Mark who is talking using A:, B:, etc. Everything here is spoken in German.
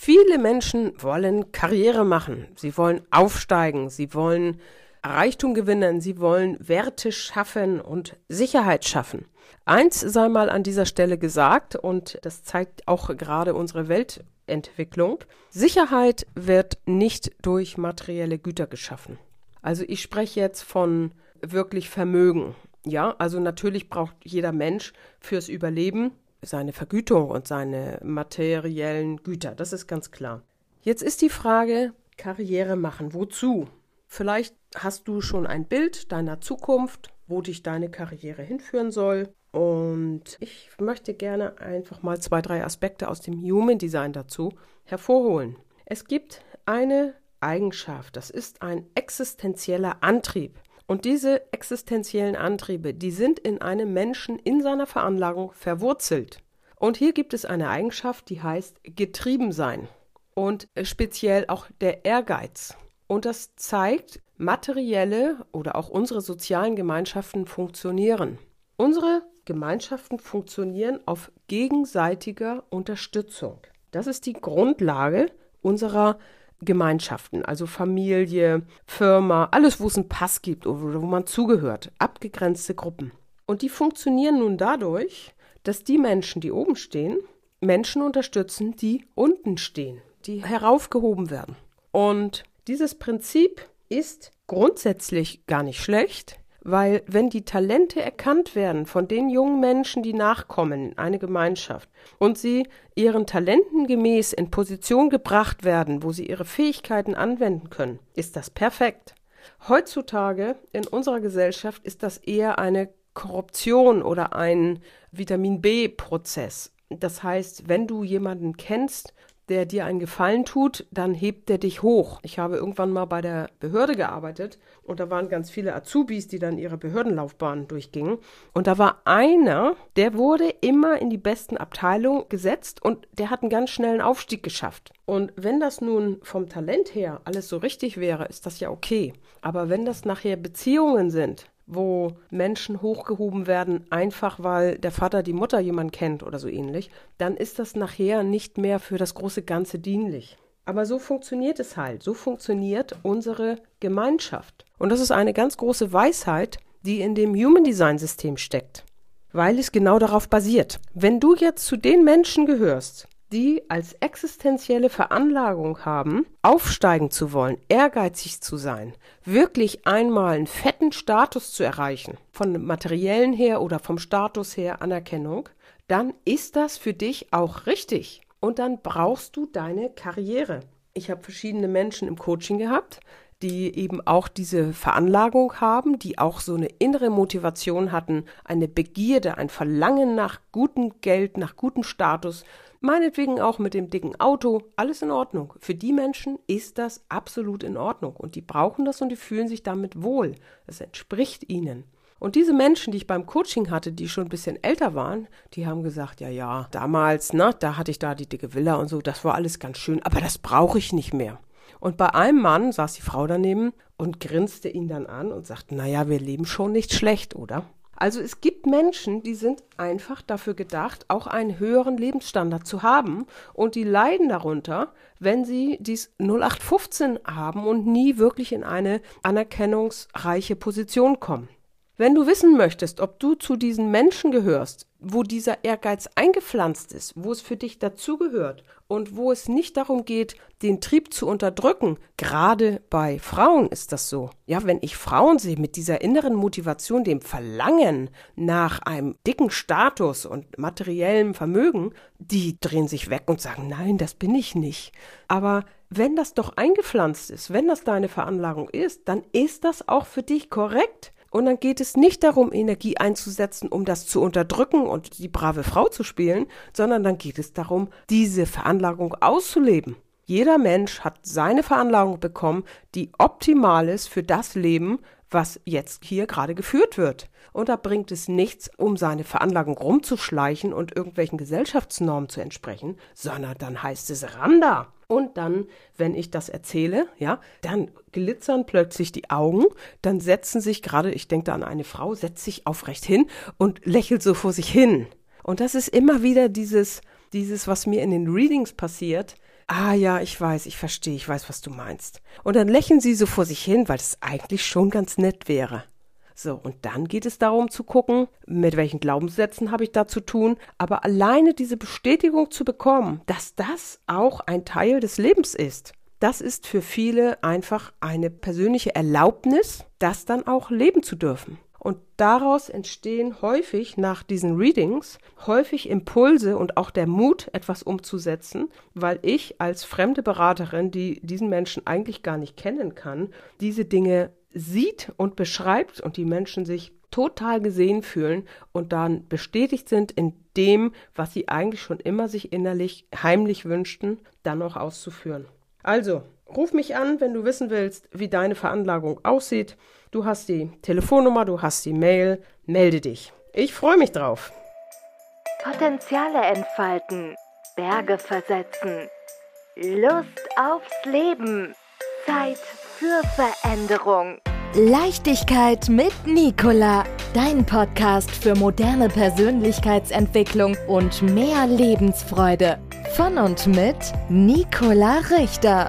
A: Viele Menschen wollen Karriere machen. Sie wollen aufsteigen. Sie wollen Reichtum gewinnen. Sie wollen Werte schaffen und Sicherheit schaffen. Eins sei mal an dieser Stelle gesagt, und das zeigt auch gerade unsere Weltentwicklung. Sicherheit wird nicht durch materielle Güter geschaffen. Also ich spreche jetzt von wirklich Vermögen. Ja, also natürlich braucht jeder Mensch fürs Überleben seine Vergütung und seine materiellen Güter. Das ist ganz klar. Jetzt ist die Frage, Karriere machen. Wozu? Vielleicht hast du schon ein Bild deiner Zukunft, wo dich deine Karriere hinführen soll. Und ich möchte gerne einfach mal zwei, drei Aspekte aus dem Human Design dazu hervorholen. Es gibt eine Eigenschaft, das ist ein existenzieller Antrieb. Und diese existenziellen Antriebe, die sind in einem Menschen in seiner Veranlagung verwurzelt. Und hier gibt es eine Eigenschaft, die heißt getrieben sein und speziell auch der Ehrgeiz. Und das zeigt, materielle oder auch unsere sozialen Gemeinschaften funktionieren. Unsere Gemeinschaften funktionieren auf gegenseitiger Unterstützung. Das ist die Grundlage unserer Gemeinschaften, also Familie, Firma, alles, wo es einen Pass gibt oder wo man zugehört, abgegrenzte Gruppen. Und die funktionieren nun dadurch, dass die Menschen, die oben stehen, Menschen unterstützen, die unten stehen, die heraufgehoben werden. Und dieses Prinzip ist grundsätzlich gar nicht schlecht, weil wenn die Talente erkannt werden von den jungen Menschen, die nachkommen in eine Gemeinschaft und sie ihren Talenten gemäß in Position gebracht werden, wo sie ihre Fähigkeiten anwenden können, ist das perfekt. Heutzutage in unserer Gesellschaft ist das eher eine Korruption oder ein Vitamin B-Prozess. Das heißt, wenn du jemanden kennst, der dir einen Gefallen tut, dann hebt der dich hoch. Ich habe irgendwann mal bei der Behörde gearbeitet und da waren ganz viele Azubis, die dann ihre Behördenlaufbahn durchgingen. Und da war einer, der wurde immer in die besten Abteilungen gesetzt und der hat einen ganz schnellen Aufstieg geschafft. Und wenn das nun vom Talent her alles so richtig wäre, ist das ja okay. Aber wenn das nachher Beziehungen sind, wo Menschen hochgehoben werden, einfach weil der Vater die Mutter jemand kennt oder so ähnlich, dann ist das nachher nicht mehr für das große Ganze dienlich. Aber so funktioniert es halt. So funktioniert unsere Gemeinschaft. Und das ist eine ganz große Weisheit, die in dem Human Design System steckt. Weil es genau darauf basiert. Wenn du jetzt zu den Menschen gehörst, die als existenzielle Veranlagung haben, aufsteigen zu wollen, ehrgeizig zu sein, wirklich einmal einen fetten Status zu erreichen, von materiellen her oder vom Status her Anerkennung, dann ist das für dich auch richtig. Und dann brauchst du deine Karriere. Ich habe verschiedene Menschen im Coaching gehabt, die eben auch diese Veranlagung haben, die auch so eine innere Motivation hatten, eine Begierde, ein Verlangen nach gutem Geld, nach gutem Status, Meinetwegen auch mit dem dicken Auto, alles in Ordnung. Für die Menschen ist das absolut in Ordnung und die brauchen das und die fühlen sich damit wohl. Das entspricht ihnen. Und diese Menschen, die ich beim Coaching hatte, die schon ein bisschen älter waren, die haben gesagt, ja, ja, damals, na, da hatte ich da die dicke Villa und so, das war alles ganz schön, aber das brauche ich nicht mehr. Und bei einem Mann saß die Frau daneben und grinste ihn dann an und sagte, naja, wir leben schon nicht schlecht, oder? Also es gibt Menschen, die sind einfach dafür gedacht, auch einen höheren Lebensstandard zu haben und die leiden darunter, wenn sie dies 0815 haben und nie wirklich in eine anerkennungsreiche Position kommen. Wenn du wissen möchtest, ob du zu diesen Menschen gehörst, wo dieser Ehrgeiz eingepflanzt ist, wo es für dich dazugehört und wo es nicht darum geht, den Trieb zu unterdrücken, gerade bei Frauen ist das so. Ja, wenn ich Frauen sehe mit dieser inneren Motivation, dem Verlangen nach einem dicken Status und materiellem Vermögen, die drehen sich weg und sagen, nein, das bin ich nicht. Aber wenn das doch eingepflanzt ist, wenn das deine Veranlagung ist, dann ist das auch für dich korrekt. Und dann geht es nicht darum, Energie einzusetzen, um das zu unterdrücken und die brave Frau zu spielen, sondern dann geht es darum, diese Veranlagung auszuleben. Jeder Mensch hat seine Veranlagung bekommen, die optimal ist für das Leben, was jetzt hier gerade geführt wird. Und da bringt es nichts, um seine Veranlagung rumzuschleichen und irgendwelchen Gesellschaftsnormen zu entsprechen, sondern dann heißt es Randa. Und dann, wenn ich das erzähle, ja, dann glitzern plötzlich die Augen, dann setzen sich gerade, ich denke da an eine Frau, setzt sich aufrecht hin und lächelt so vor sich hin. Und das ist immer wieder dieses, dieses, was mir in den Readings passiert, Ah ja, ich weiß, ich verstehe, ich weiß, was du meinst. Und dann lächeln sie so vor sich hin, weil es eigentlich schon ganz nett wäre. So, und dann geht es darum zu gucken, mit welchen Glaubenssätzen habe ich da zu tun, aber alleine diese Bestätigung zu bekommen, dass das auch ein Teil des Lebens ist. Das ist für viele einfach eine persönliche Erlaubnis, das dann auch leben zu dürfen. Und daraus entstehen häufig nach diesen Readings häufig Impulse und auch der Mut, etwas umzusetzen, weil ich als fremde Beraterin, die diesen Menschen eigentlich gar nicht kennen kann, diese Dinge sieht und beschreibt und die Menschen sich total gesehen fühlen und dann bestätigt sind in dem, was sie eigentlich schon immer sich innerlich heimlich wünschten, dann auch auszuführen. Also, ruf mich an, wenn du wissen willst, wie deine Veranlagung aussieht. Du hast die Telefonnummer, du hast die Mail, melde dich. Ich freue mich drauf.
B: Potenziale entfalten, Berge versetzen, Lust aufs Leben, Zeit für Veränderung. Leichtigkeit mit Nicola, dein Podcast für moderne Persönlichkeitsentwicklung und mehr Lebensfreude. Von und mit Nicola Richter.